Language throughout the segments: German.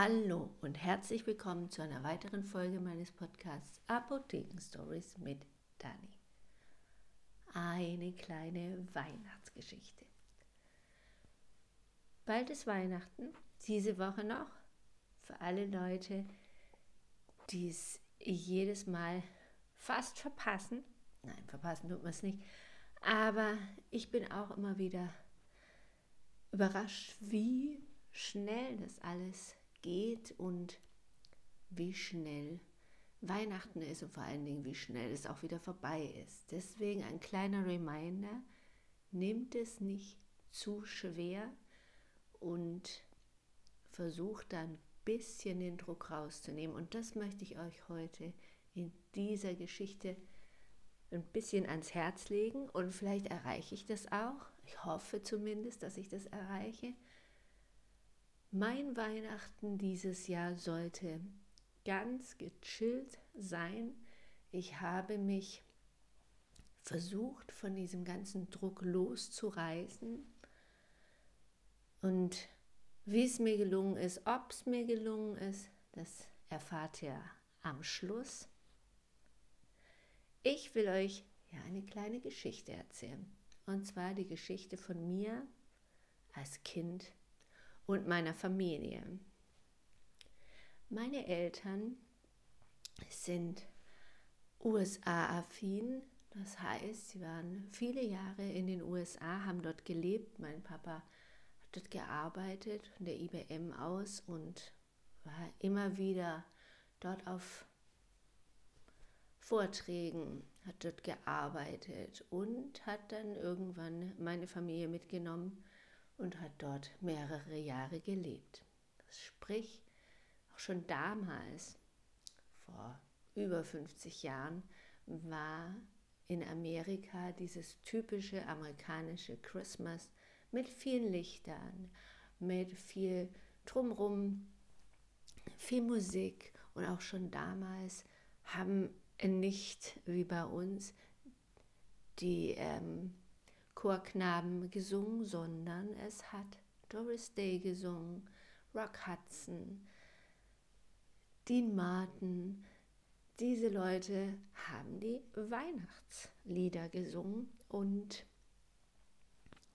Hallo und herzlich willkommen zu einer weiteren Folge meines Podcasts Apotheken Stories mit Dani. Eine kleine Weihnachtsgeschichte. Bald ist Weihnachten, diese Woche noch, für alle Leute, die es jedes Mal fast verpassen. Nein, verpassen tut man es nicht. Aber ich bin auch immer wieder überrascht, wie schnell das alles geht und wie schnell Weihnachten ist und vor allen Dingen, wie schnell es auch wieder vorbei ist. Deswegen ein kleiner Reminder, nimmt es nicht zu schwer und versucht dann ein bisschen den Druck rauszunehmen. Und das möchte ich euch heute in dieser Geschichte ein bisschen ans Herz legen und vielleicht erreiche ich das auch. Ich hoffe zumindest, dass ich das erreiche. Mein Weihnachten dieses Jahr sollte ganz gechillt sein. Ich habe mich versucht, von diesem ganzen Druck loszureißen. Und wie es mir gelungen ist, ob es mir gelungen ist, das erfahrt ihr am Schluss. Ich will euch ja eine kleine Geschichte erzählen. Und zwar die Geschichte von mir als Kind und meiner Familie. Meine Eltern sind USA-affin, das heißt, sie waren viele Jahre in den USA, haben dort gelebt. Mein Papa hat dort gearbeitet von der IBM aus und war immer wieder dort auf Vorträgen, hat dort gearbeitet und hat dann irgendwann meine Familie mitgenommen und hat dort mehrere Jahre gelebt. Sprich, auch schon damals, vor über 50 Jahren, war in Amerika dieses typische amerikanische Christmas mit vielen Lichtern, mit viel drumrum, viel Musik und auch schon damals haben nicht wie bei uns die ähm, Chorknaben gesungen, sondern es hat Doris Day gesungen, Rock Hudson, Dean Martin. Diese Leute haben die Weihnachtslieder gesungen und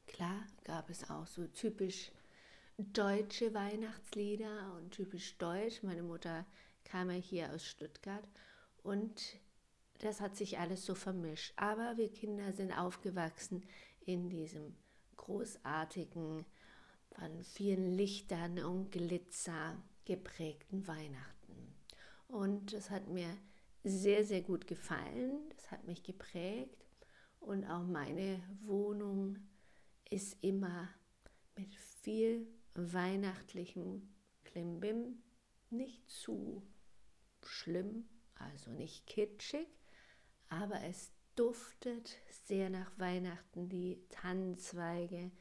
klar gab es auch so typisch deutsche Weihnachtslieder und typisch deutsch. Meine Mutter kam ja hier aus Stuttgart und das hat sich alles so vermischt. Aber wir Kinder sind aufgewachsen in diesem großartigen, von vielen Lichtern und Glitzer geprägten Weihnachten. Und das hat mir sehr, sehr gut gefallen. Das hat mich geprägt. Und auch meine Wohnung ist immer mit viel weihnachtlichem Klimbim, nicht zu schlimm, also nicht kitschig, aber es duftet sehr nach Weihnachten, die Tannenzweige.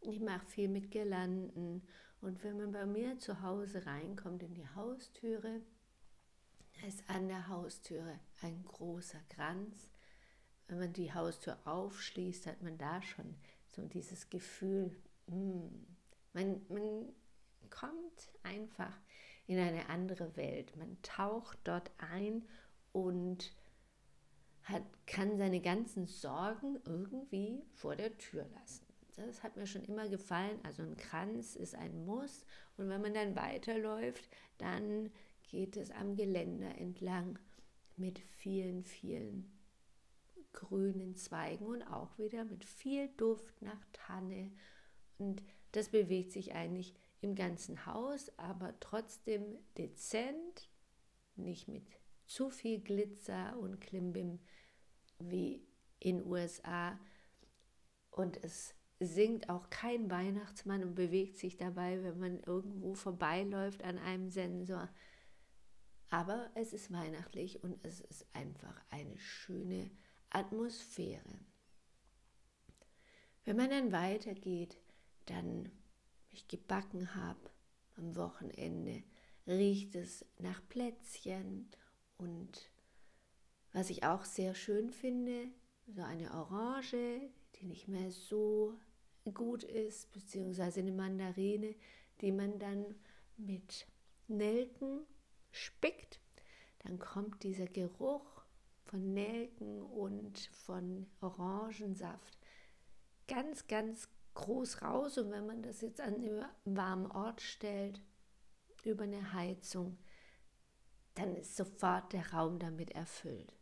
Ich mache viel mit Girlanden. Und wenn man bei mir zu Hause reinkommt in die Haustüre, ist an der Haustüre ein großer Kranz. Wenn man die Haustür aufschließt, hat man da schon so dieses Gefühl, mm, man, man kommt einfach in eine andere Welt. Man taucht dort ein und hat, kann seine ganzen Sorgen irgendwie vor der Tür lassen. Das hat mir schon immer gefallen. Also ein Kranz ist ein Muss. Und wenn man dann weiterläuft, dann geht es am Geländer entlang mit vielen, vielen grünen Zweigen und auch wieder mit viel Duft nach Tanne. Und das bewegt sich eigentlich im ganzen Haus, aber trotzdem dezent, nicht mit zu viel Glitzer und Klimbim wie in USA. Und es singt auch kein Weihnachtsmann und bewegt sich dabei, wenn man irgendwo vorbeiläuft an einem Sensor. Aber es ist weihnachtlich und es ist einfach eine schöne Atmosphäre. Wenn man dann weitergeht, dann ich gebacken habe am Wochenende, riecht es nach Plätzchen und was ich auch sehr schön finde, so eine Orange, die nicht mehr so gut ist, beziehungsweise eine Mandarine, die man dann mit Nelken spickt, dann kommt dieser Geruch von Nelken und von Orangensaft ganz, ganz groß raus. Und wenn man das jetzt an einen warmen Ort stellt, über eine Heizung, dann ist sofort der Raum damit erfüllt.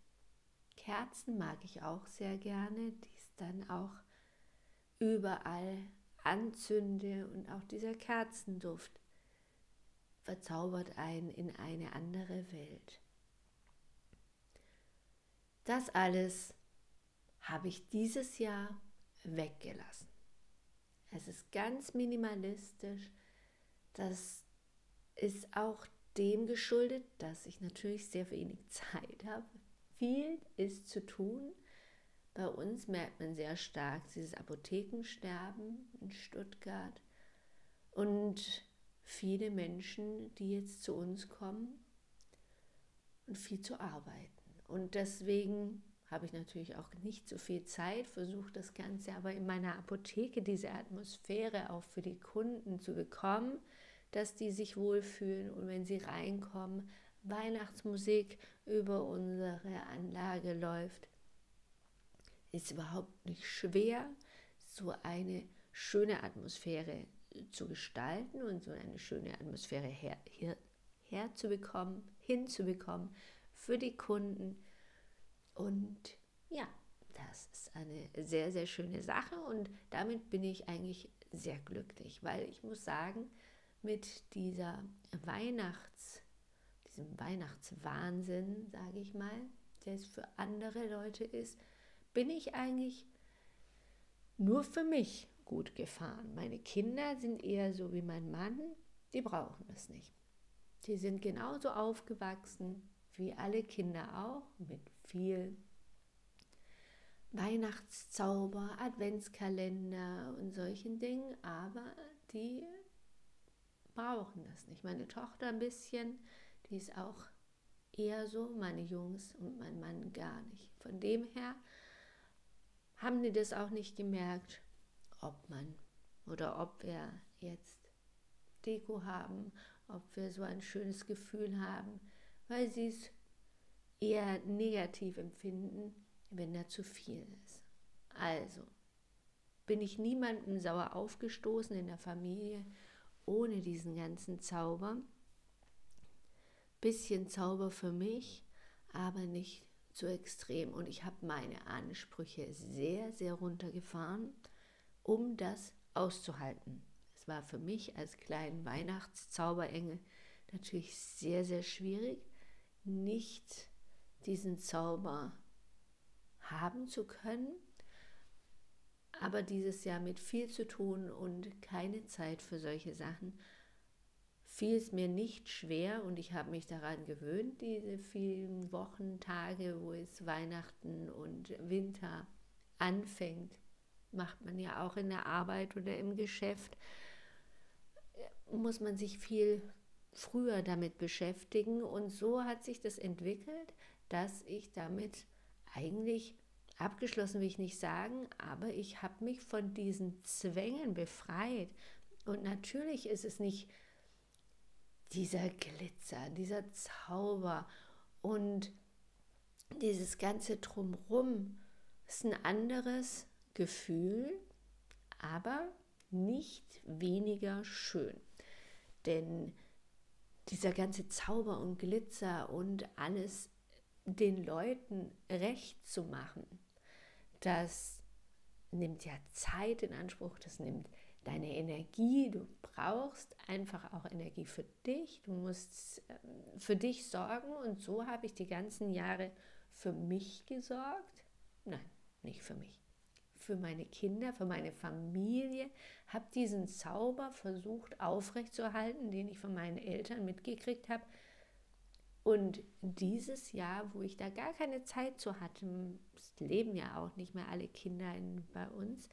Kerzen mag ich auch sehr gerne, die es dann auch überall anzünde und auch dieser Kerzenduft verzaubert einen in eine andere Welt. Das alles habe ich dieses Jahr weggelassen. Es ist ganz minimalistisch. Das ist auch dem geschuldet, dass ich natürlich sehr wenig Zeit habe. Viel ist zu tun. Bei uns merkt man sehr stark dieses Apothekensterben in Stuttgart und viele Menschen, die jetzt zu uns kommen und viel zu arbeiten. Und deswegen habe ich natürlich auch nicht so viel Zeit, versuche das Ganze aber in meiner Apotheke, diese Atmosphäre auch für die Kunden zu bekommen, dass die sich wohlfühlen und wenn sie reinkommen, Weihnachtsmusik über unsere Anlage läuft. Ist überhaupt nicht schwer, so eine schöne Atmosphäre zu gestalten und so eine schöne Atmosphäre her, her, herzubekommen, hinzubekommen für die Kunden. Und ja, das ist eine sehr, sehr schöne Sache und damit bin ich eigentlich sehr glücklich, weil ich muss sagen, mit dieser Weihnachts, diesem Weihnachtswahnsinn, sage ich mal, der es für andere Leute ist, bin ich eigentlich nur für mich gut gefahren. Meine Kinder sind eher so wie mein Mann, die brauchen das nicht. Die sind genauso aufgewachsen wie alle Kinder auch, mit viel Weihnachtszauber, Adventskalender und solchen Dingen, aber die brauchen das nicht. Meine Tochter ein bisschen, die ist auch eher so, meine Jungs und mein Mann gar nicht. Von dem her haben die das auch nicht gemerkt, ob man oder ob wir jetzt Deko haben, ob wir so ein schönes Gefühl haben, weil sie es eher negativ empfinden, wenn da zu viel ist. Also bin ich niemandem sauer aufgestoßen in der Familie ohne diesen ganzen Zauber. Bisschen Zauber für mich, aber nicht zu extrem. Und ich habe meine Ansprüche sehr, sehr runtergefahren, um das auszuhalten. Es war für mich als kleinen Weihnachtszauberengel natürlich sehr, sehr schwierig, nicht diesen Zauber haben zu können, aber dieses Jahr mit viel zu tun und keine Zeit für solche Sachen, fiel es mir nicht schwer und ich habe mich daran gewöhnt, diese vielen Wochen, Tage, wo es Weihnachten und Winter anfängt, macht man ja auch in der Arbeit oder im Geschäft, muss man sich viel früher damit beschäftigen und so hat sich das entwickelt, dass ich damit eigentlich abgeschlossen will ich nicht sagen, aber ich habe mich von diesen Zwängen befreit. Und natürlich ist es nicht dieser Glitzer, dieser Zauber und dieses ganze Drumrum ist ein anderes Gefühl, aber nicht weniger schön. Denn dieser ganze Zauber und Glitzer und alles den Leuten recht zu machen, das nimmt ja Zeit in Anspruch, das nimmt deine Energie, du brauchst einfach auch Energie für dich, du musst ähm, für dich sorgen und so habe ich die ganzen Jahre für mich gesorgt. Nein, nicht für mich. Für meine Kinder, für meine Familie, habe diesen Zauber versucht aufrechtzuerhalten, den ich von meinen Eltern mitgekriegt habe, und dieses Jahr, wo ich da gar keine Zeit zu hatte, es leben ja auch nicht mehr alle Kinder in, bei uns,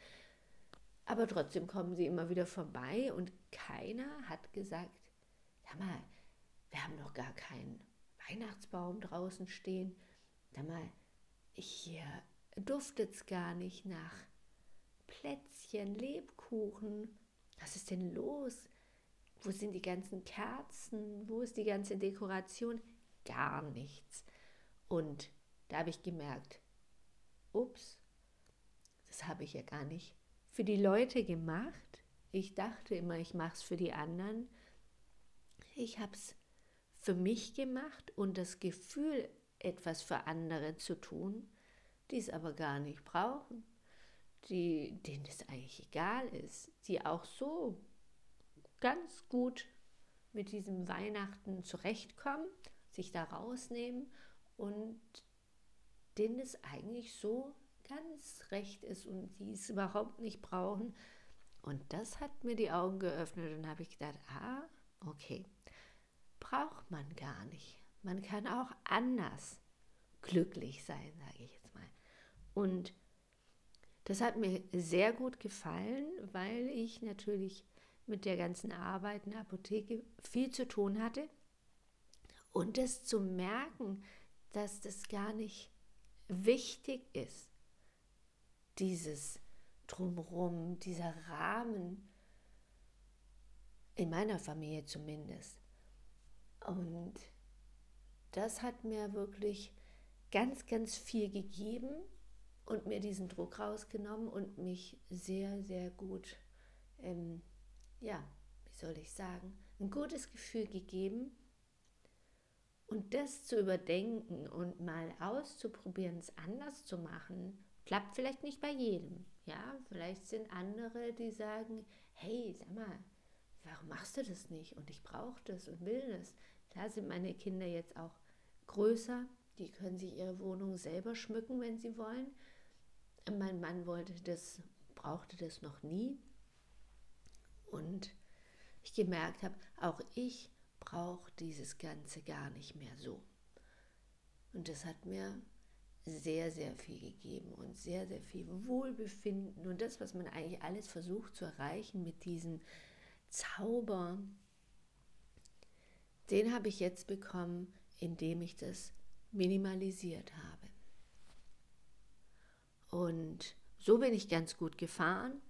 aber trotzdem kommen sie immer wieder vorbei und keiner hat gesagt, sag mal, wir haben doch gar keinen Weihnachtsbaum draußen stehen. Sag mal, hier duftet es gar nicht nach Plätzchen, Lebkuchen. Was ist denn los? Wo sind die ganzen Kerzen? Wo ist die ganze Dekoration? Gar nichts. Und da habe ich gemerkt, ups, das habe ich ja gar nicht für die Leute gemacht. Ich dachte immer, ich mache es für die anderen. Ich habe es für mich gemacht und das Gefühl, etwas für andere zu tun, die es aber gar nicht brauchen, die, denen es eigentlich egal ist, die auch so ganz gut mit diesem Weihnachten zurechtkommen, sich da rausnehmen und denen es eigentlich so ganz recht ist und die es überhaupt nicht brauchen. Und das hat mir die Augen geöffnet und habe ich gedacht, ah, okay, braucht man gar nicht. Man kann auch anders glücklich sein, sage ich jetzt mal. Und das hat mir sehr gut gefallen, weil ich natürlich mit der ganzen Arbeit in der Apotheke viel zu tun hatte. Und das zu merken, dass das gar nicht wichtig ist, dieses Drumherum, dieser Rahmen, in meiner Familie zumindest. Und das hat mir wirklich ganz, ganz viel gegeben und mir diesen Druck rausgenommen und mich sehr, sehr gut, ähm, ja, wie soll ich sagen, ein gutes Gefühl gegeben. Und das zu überdenken und mal auszuprobieren, es anders zu machen, klappt vielleicht nicht bei jedem. Ja, vielleicht sind andere, die sagen, hey, sag mal, warum machst du das nicht? Und ich brauche das und will das. Klar sind meine Kinder jetzt auch größer, die können sich ihre Wohnung selber schmücken, wenn sie wollen. Mein Mann wollte das, brauchte das noch nie. Und ich gemerkt habe, auch ich brauche dieses Ganze gar nicht mehr so. Und das hat mir sehr, sehr viel gegeben und sehr, sehr viel Wohlbefinden und das, was man eigentlich alles versucht zu erreichen mit diesem Zauber, den habe ich jetzt bekommen, indem ich das minimalisiert habe. Und so bin ich ganz gut gefahren.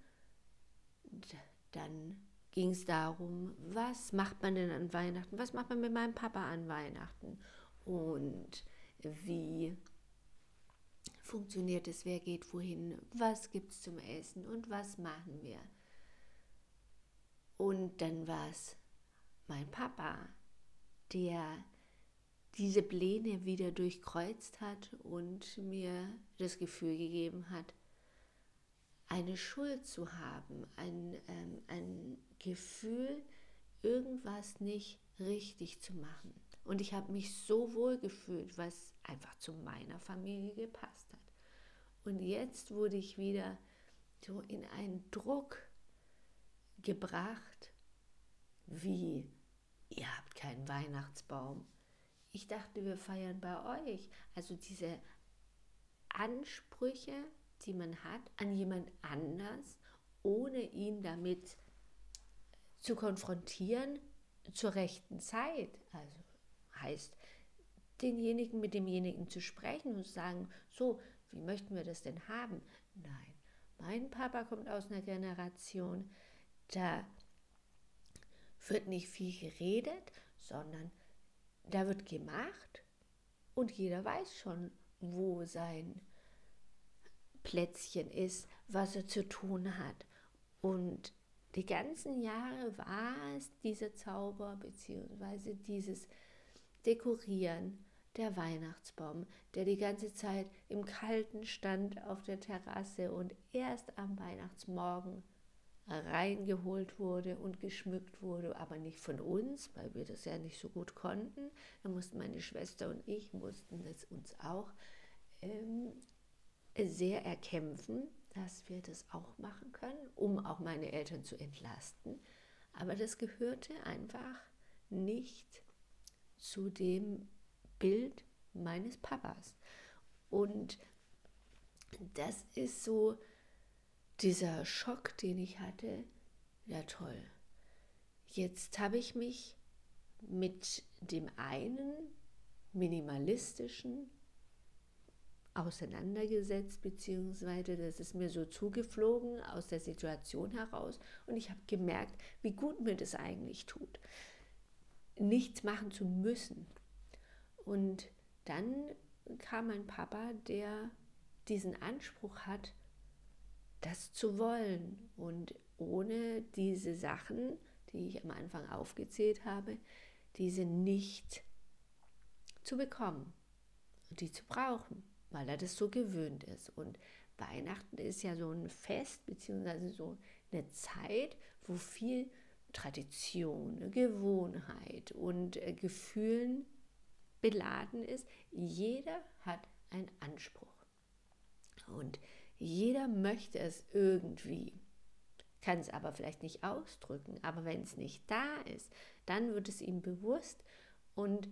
Dann ging es darum, was macht man denn an Weihnachten? Was macht man mit meinem Papa an Weihnachten? Und wie funktioniert es? Wer geht wohin? Was gibt es zum Essen? Und was machen wir? Und dann war es mein Papa, der diese Pläne wieder durchkreuzt hat und mir das Gefühl gegeben hat, eine Schuld zu haben, ein, ähm, ein Gefühl, irgendwas nicht richtig zu machen. Und ich habe mich so wohl gefühlt, was einfach zu meiner Familie gepasst hat. Und jetzt wurde ich wieder so in einen Druck gebracht, wie ihr habt keinen Weihnachtsbaum ich dachte, wir feiern bei euch. Also diese Ansprüche, die man hat an jemand anders, ohne ihn damit zu konfrontieren zur rechten Zeit. Also heißt, denjenigen mit demjenigen zu sprechen und zu sagen, so, wie möchten wir das denn haben? Nein, mein Papa kommt aus einer Generation, da wird nicht viel geredet, sondern da wird gemacht und jeder weiß schon, wo sein Plätzchen ist, was er zu tun hat. Und die ganzen Jahre war es dieser Zauber bzw. dieses Dekorieren der Weihnachtsbaum, der die ganze Zeit im Kalten stand auf der Terrasse und erst am Weihnachtsmorgen reingeholt wurde und geschmückt wurde, aber nicht von uns, weil wir das ja nicht so gut konnten. Da mussten meine Schwester und ich mussten das uns auch ähm, sehr erkämpfen, dass wir das auch machen können, um auch meine Eltern zu entlasten. Aber das gehörte einfach nicht zu dem Bild meines Papas. Und das ist so, dieser Schock, den ich hatte, ja toll. Jetzt habe ich mich mit dem einen minimalistischen auseinandergesetzt, beziehungsweise das ist mir so zugeflogen aus der Situation heraus und ich habe gemerkt, wie gut mir das eigentlich tut, nichts machen zu müssen. Und dann kam mein Papa, der diesen Anspruch hat, das zu wollen und ohne diese Sachen, die ich am Anfang aufgezählt habe, diese nicht zu bekommen und die zu brauchen weil er das so gewöhnt ist. Und Weihnachten ist ja so ein Fest, beziehungsweise so eine Zeit, wo viel Tradition, Gewohnheit und äh, Gefühlen beladen ist. Jeder hat einen Anspruch. Und jeder möchte es irgendwie, kann es aber vielleicht nicht ausdrücken. Aber wenn es nicht da ist, dann wird es ihm bewusst. Und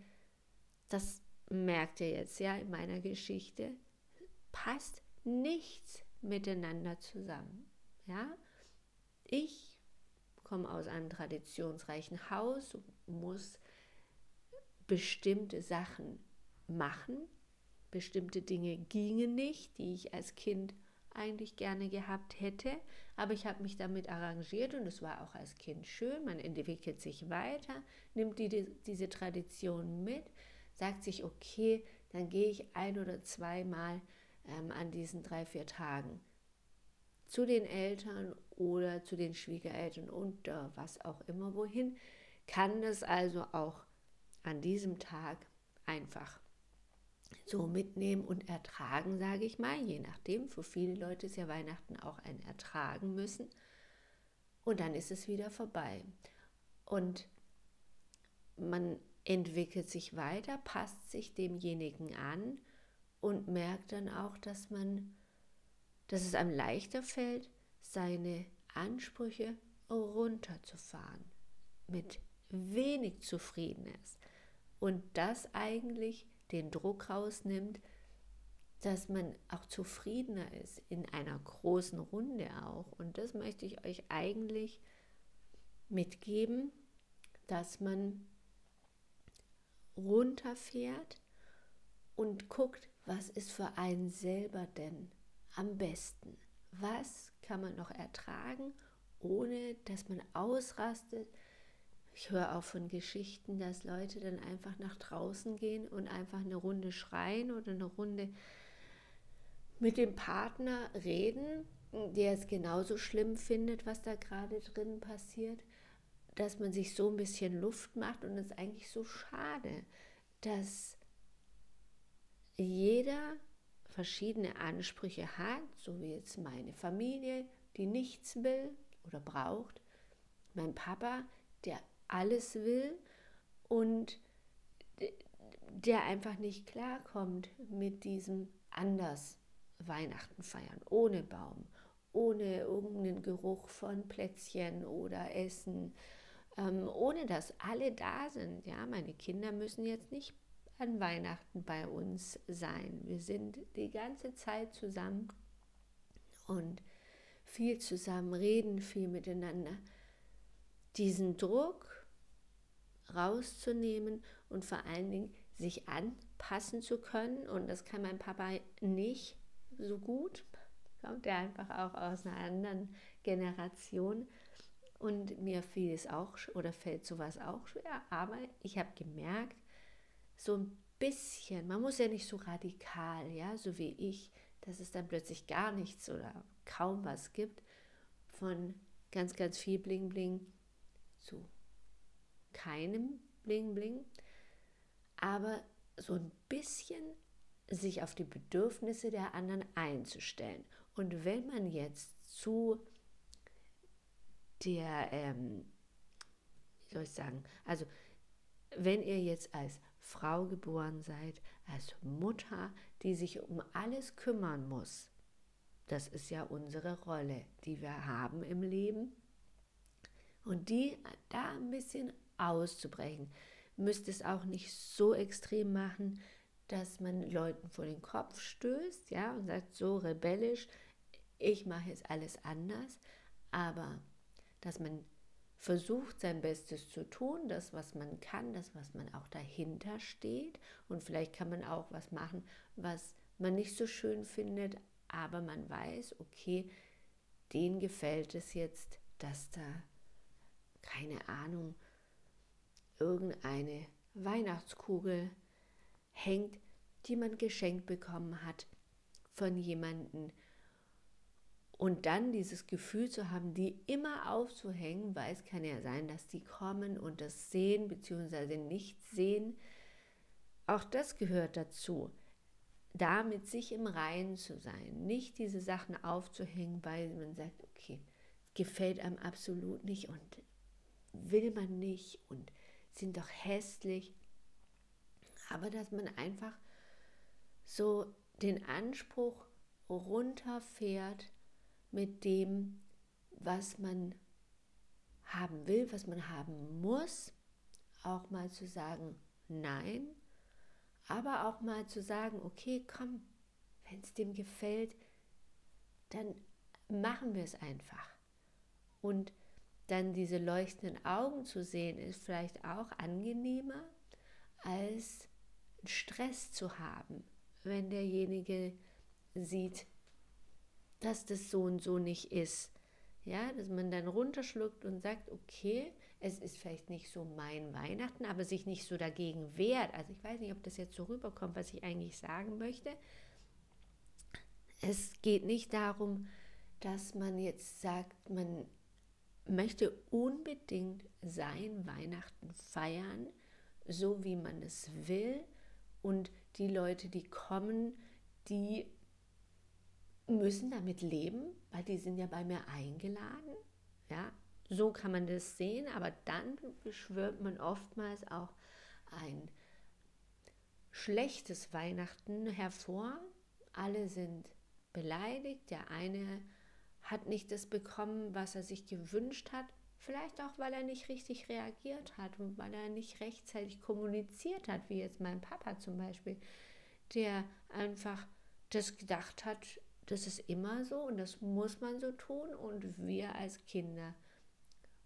das merkt ihr jetzt ja in meiner Geschichte, passt nichts miteinander zusammen. Ja? Ich komme aus einem traditionsreichen Haus, muss bestimmte Sachen machen. Bestimmte Dinge gingen nicht, die ich als Kind eigentlich gerne gehabt hätte, aber ich habe mich damit arrangiert und es war auch als Kind schön. Man entwickelt sich weiter, nimmt die, diese Tradition mit, sagt sich, okay, dann gehe ich ein oder zweimal ähm, an diesen drei, vier Tagen zu den Eltern oder zu den Schwiegereltern und äh, was auch immer wohin, kann das also auch an diesem Tag einfach so mitnehmen und ertragen, sage ich mal, je nachdem. Für viele Leute ist ja Weihnachten auch ein Ertragen müssen. Und dann ist es wieder vorbei. Und man entwickelt sich weiter, passt sich demjenigen an und merkt dann auch, dass man, dass es einem leichter fällt, seine Ansprüche runterzufahren, mit wenig zufrieden ist und das eigentlich den Druck rausnimmt, dass man auch zufriedener ist in einer großen Runde auch. Und das möchte ich euch eigentlich mitgeben, dass man runterfährt und guckt, was ist für einen selber denn am besten? Was kann man noch ertragen, ohne dass man ausrastet? Ich höre auch von Geschichten, dass Leute dann einfach nach draußen gehen und einfach eine Runde schreien oder eine Runde mit dem Partner reden, der es genauso schlimm findet, was da gerade drin passiert dass man sich so ein bisschen Luft macht. Und es ist eigentlich so schade, dass jeder verschiedene Ansprüche hat, so wie jetzt meine Familie, die nichts will oder braucht, mein Papa, der alles will und der einfach nicht klarkommt mit diesem anders Weihnachten feiern, ohne Baum, ohne irgendeinen Geruch von Plätzchen oder Essen, ähm, ohne dass alle da sind. Ja, meine Kinder müssen jetzt nicht an Weihnachten bei uns sein. Wir sind die ganze Zeit zusammen und viel zusammen, reden viel miteinander. Diesen Druck rauszunehmen und vor allen Dingen sich anpassen zu können. Und das kann mein Papa nicht so gut. Kommt er einfach auch aus einer anderen Generation. Und mir fiel es auch oder fällt sowas auch schwer. Aber ich habe gemerkt, so ein bisschen, man muss ja nicht so radikal, ja, so wie ich, dass es dann plötzlich gar nichts oder kaum was gibt, von ganz, ganz viel Bling Bling zu keinem Bling Bling. Aber so ein bisschen sich auf die Bedürfnisse der anderen einzustellen. Und wenn man jetzt zu der, ähm, wie soll ich sagen, also wenn ihr jetzt als Frau geboren seid, als Mutter, die sich um alles kümmern muss, das ist ja unsere Rolle, die wir haben im Leben, und die da ein bisschen auszubrechen, müsst es auch nicht so extrem machen, dass man Leuten vor den Kopf stößt, ja, und sagt so rebellisch, ich mache jetzt alles anders, aber dass man versucht, sein Bestes zu tun, das, was man kann, das, was man auch dahinter steht. Und vielleicht kann man auch was machen, was man nicht so schön findet, aber man weiß, okay, denen gefällt es jetzt, dass da, keine Ahnung, irgendeine Weihnachtskugel hängt, die man geschenkt bekommen hat von jemandem. Und dann dieses Gefühl zu haben, die immer aufzuhängen, weil es kann ja sein, dass die kommen und das sehen bzw. nicht sehen. Auch das gehört dazu, da mit sich im Reinen zu sein, nicht diese Sachen aufzuhängen, weil man sagt, okay, gefällt einem absolut nicht und will man nicht und sind doch hässlich. Aber dass man einfach so den Anspruch runterfährt mit dem, was man haben will, was man haben muss, auch mal zu sagen, nein, aber auch mal zu sagen, okay, komm, wenn es dem gefällt, dann machen wir es einfach. Und dann diese leuchtenden Augen zu sehen, ist vielleicht auch angenehmer, als Stress zu haben, wenn derjenige sieht, dass das so und so nicht ist. Ja, dass man dann runterschluckt und sagt, okay, es ist vielleicht nicht so mein Weihnachten, aber sich nicht so dagegen wehrt. Also ich weiß nicht, ob das jetzt so rüberkommt, was ich eigentlich sagen möchte. Es geht nicht darum, dass man jetzt sagt, man möchte unbedingt sein Weihnachten feiern, so wie man es will. Und die Leute, die kommen, die müssen damit leben, weil die sind ja bei mir eingeladen. Ja, so kann man das sehen, aber dann beschwört man oftmals auch ein schlechtes Weihnachten hervor. Alle sind beleidigt, der eine hat nicht das bekommen, was er sich gewünscht hat, vielleicht auch, weil er nicht richtig reagiert hat und weil er nicht rechtzeitig kommuniziert hat, wie jetzt mein Papa zum Beispiel, der einfach das gedacht hat, das ist immer so und das muss man so tun und wir als Kinder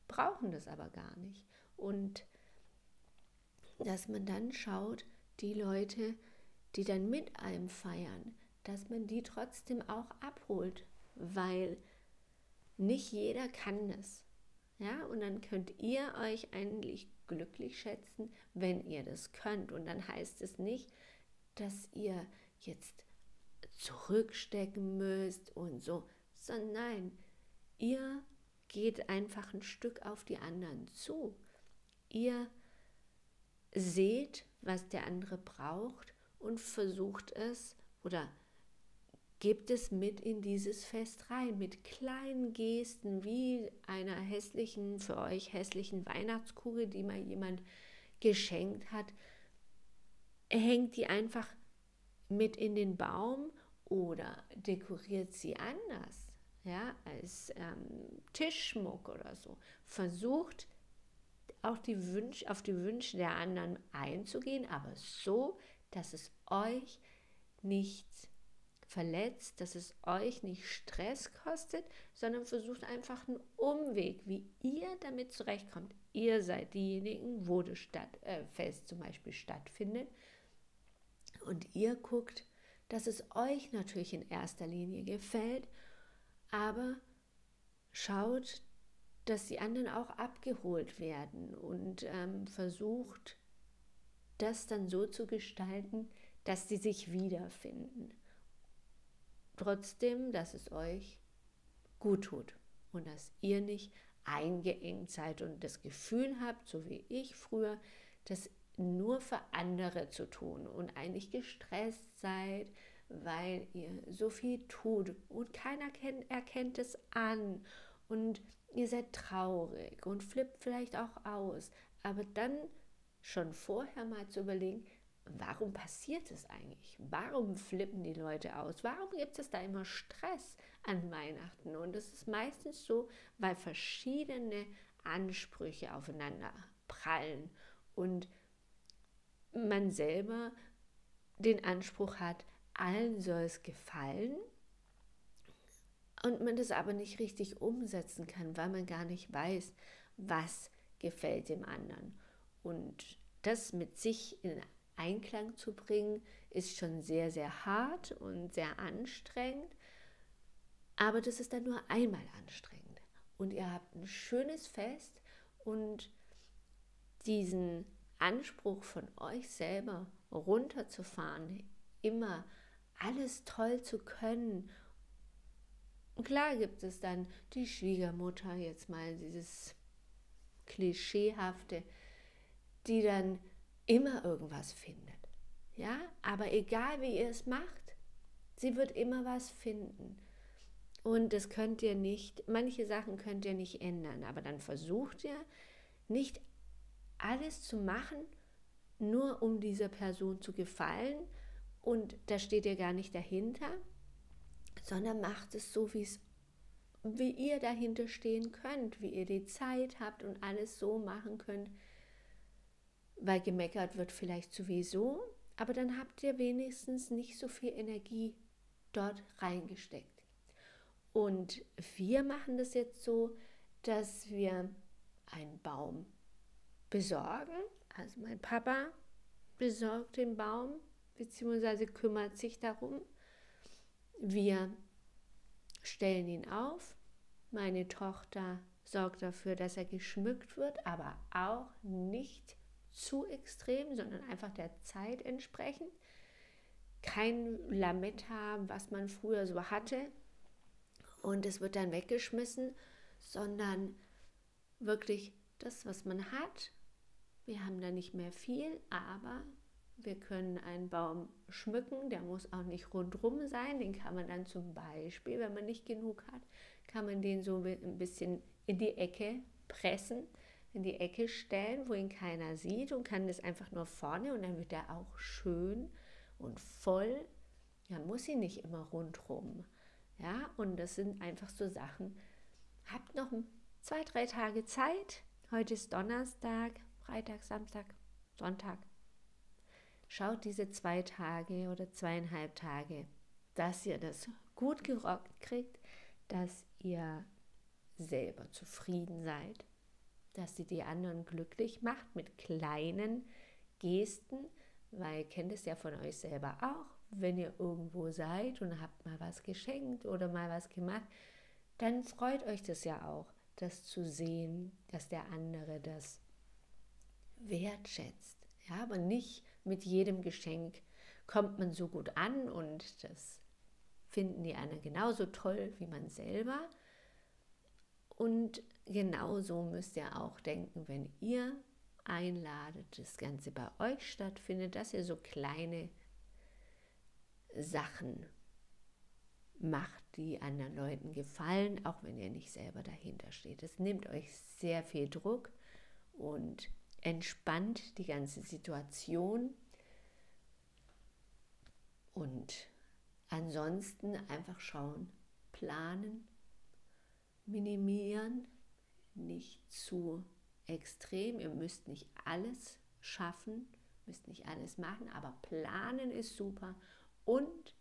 brauchen das aber gar nicht. Und dass man dann schaut, die Leute, die dann mit einem feiern, dass man die trotzdem auch abholt, weil nicht jeder kann das. Ja, und dann könnt ihr euch eigentlich glücklich schätzen, wenn ihr das könnt. Und dann heißt es nicht, dass ihr jetzt zurückstecken müsst und so, sondern nein, ihr geht einfach ein Stück auf die anderen zu. Ihr seht, was der andere braucht und versucht es oder gebt es mit in dieses Fest rein, mit kleinen Gesten wie einer hässlichen, für euch hässlichen Weihnachtskugel, die mal jemand geschenkt hat. Hängt die einfach mit in den Baum oder dekoriert sie anders, ja, als ähm, Tischschmuck oder so. Versucht auch die Wünsch, auf die Wünsche der anderen einzugehen, aber so, dass es euch nichts verletzt, dass es euch nicht Stress kostet, sondern versucht einfach einen Umweg, wie ihr damit zurechtkommt. Ihr seid diejenigen, wo das Stadt, äh, Fest zum Beispiel stattfindet. Und ihr guckt, dass es euch natürlich in erster Linie gefällt, aber schaut, dass die anderen auch abgeholt werden und ähm, versucht, das dann so zu gestalten, dass sie sich wiederfinden. Trotzdem, dass es euch gut tut und dass ihr nicht eingeengt seid und das Gefühl habt, so wie ich früher, dass nur für andere zu tun und eigentlich gestresst seid, weil ihr so viel tut und keiner kennt, erkennt es an. Und ihr seid traurig und flippt vielleicht auch aus, aber dann schon vorher mal zu überlegen, warum passiert es eigentlich? Warum flippen die Leute aus? Warum gibt es da immer Stress an Weihnachten? Und es ist meistens so, weil verschiedene Ansprüche aufeinander prallen und man selber den Anspruch hat, allen soll es gefallen und man das aber nicht richtig umsetzen kann, weil man gar nicht weiß, was gefällt dem anderen. Und das mit sich in Einklang zu bringen, ist schon sehr, sehr hart und sehr anstrengend. Aber das ist dann nur einmal anstrengend. Und ihr habt ein schönes Fest und diesen Anspruch von euch selber runterzufahren, immer alles toll zu können. Klar gibt es dann die Schwiegermutter, jetzt mal dieses Klischeehafte, die dann immer irgendwas findet. Ja, aber egal wie ihr es macht, sie wird immer was finden. Und das könnt ihr nicht, manche Sachen könnt ihr nicht ändern, aber dann versucht ihr nicht alles zu machen, nur um dieser Person zu gefallen und da steht ihr gar nicht dahinter, sondern macht es so, wie es wie ihr dahinter stehen könnt, wie ihr die Zeit habt und alles so machen könnt, weil gemeckert wird vielleicht sowieso, aber dann habt ihr wenigstens nicht so viel Energie dort reingesteckt. Und wir machen das jetzt so, dass wir einen Baum besorgen. Also mein Papa besorgt den Baum bzw. kümmert sich darum. Wir stellen ihn auf. Meine Tochter sorgt dafür, dass er geschmückt wird, aber auch nicht zu extrem, sondern einfach der Zeit entsprechend. Kein Lametta, was man früher so hatte, und es wird dann weggeschmissen, sondern wirklich das, was man hat. Wir haben da nicht mehr viel, aber wir können einen Baum schmücken, der muss auch nicht rundrum sein, den kann man dann zum Beispiel, wenn man nicht genug hat, kann man den so ein bisschen in die Ecke pressen in die Ecke stellen, wo ihn keiner sieht und kann das einfach nur vorne und dann wird er auch schön und voll. Man muss ihn nicht immer rundrum. Ja, und das sind einfach so Sachen. Habt noch zwei, drei Tage Zeit. Heute ist Donnerstag, Freitag, Samstag, Sonntag. Schaut diese zwei Tage oder zweieinhalb Tage, dass ihr das gut gerockt kriegt, dass ihr selber zufrieden seid, dass sie die anderen glücklich macht mit kleinen Gesten, weil ihr kennt es ja von euch selber auch, wenn ihr irgendwo seid und habt mal was geschenkt oder mal was gemacht, dann freut euch das ja auch, das zu sehen, dass der andere das wertschätzt. Ja, aber nicht mit jedem Geschenk kommt man so gut an und das finden die anderen genauso toll wie man selber. Und genauso müsst ihr auch denken, wenn ihr einladet, das Ganze bei euch stattfindet, dass ihr so kleine Sachen macht, die anderen Leuten gefallen, auch wenn ihr nicht selber dahinter steht. Es nimmt euch sehr viel Druck und entspannt die ganze Situation. Und ansonsten einfach schauen, planen, minimieren, nicht zu extrem. Ihr müsst nicht alles schaffen, müsst nicht alles machen, aber planen ist super und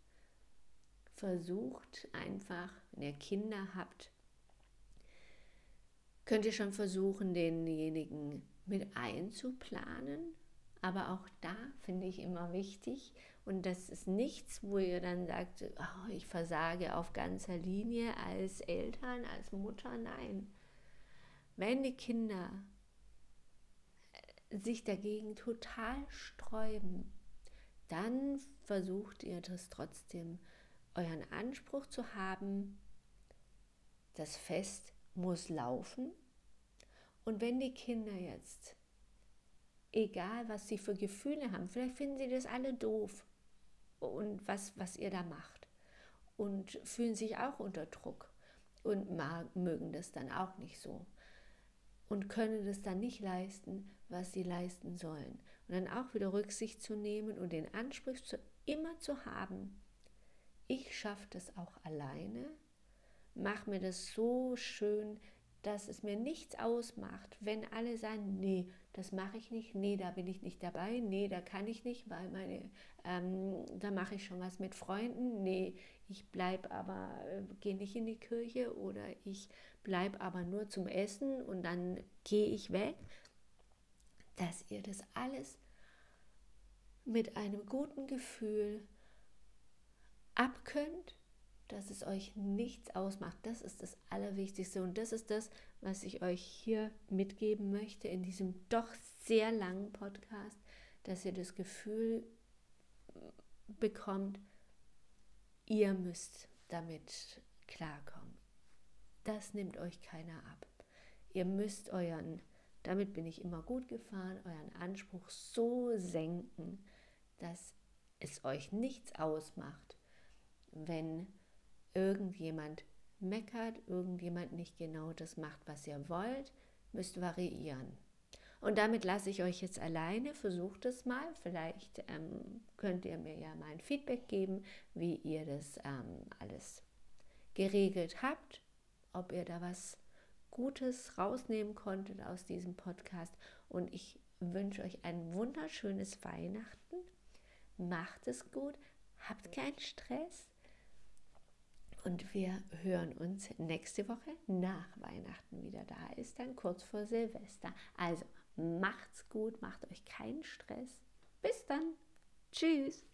versucht einfach, wenn ihr Kinder habt, könnt ihr schon versuchen, denjenigen mit einzuplanen. Aber auch da finde ich immer wichtig, und das ist nichts, wo ihr dann sagt, oh, ich versage auf ganzer Linie als Eltern, als Mutter. Nein. Wenn die Kinder sich dagegen total sträuben, dann versucht ihr das trotzdem, euren Anspruch zu haben, das Fest muss laufen. Und wenn die Kinder jetzt, egal was sie für Gefühle haben, vielleicht finden sie das alle doof, und was, was ihr da macht. Und fühlen sich auch unter Druck und mögen das dann auch nicht so. Und können das dann nicht leisten, was sie leisten sollen. Und dann auch wieder Rücksicht zu nehmen und den Anspruch zu, immer zu haben, ich schaffe das auch alleine, mach mir das so schön, dass es mir nichts ausmacht, wenn alle sagen, nee, das mache ich nicht, nee, da bin ich nicht dabei, nee, da kann ich nicht, weil meine, ähm, da mache ich schon was mit Freunden, nee, ich bleibe aber, äh, gehe nicht in die Kirche oder ich bleibe aber nur zum Essen und dann gehe ich weg, dass ihr das alles mit einem guten Gefühl abkönnt, dass es euch nichts ausmacht. Das ist das Allerwichtigste und das ist das, was ich euch hier mitgeben möchte in diesem doch sehr langen Podcast, dass ihr das Gefühl bekommt, ihr müsst damit klarkommen. Das nimmt euch keiner ab. Ihr müsst euren, damit bin ich immer gut gefahren, euren Anspruch so senken, dass es euch nichts ausmacht, wenn irgendjemand meckert, irgendjemand nicht genau das macht, was ihr wollt, müsst variieren. Und damit lasse ich euch jetzt alleine. Versucht es mal. Vielleicht ähm, könnt ihr mir ja mal ein Feedback geben, wie ihr das ähm, alles geregelt habt, ob ihr da was Gutes rausnehmen konntet aus diesem Podcast. Und ich wünsche euch ein wunderschönes Weihnachten. Macht es gut, habt keinen Stress. Und wir hören uns nächste Woche nach Weihnachten wieder. Da ist dann kurz vor Silvester. Also macht's gut, macht euch keinen Stress. Bis dann. Tschüss.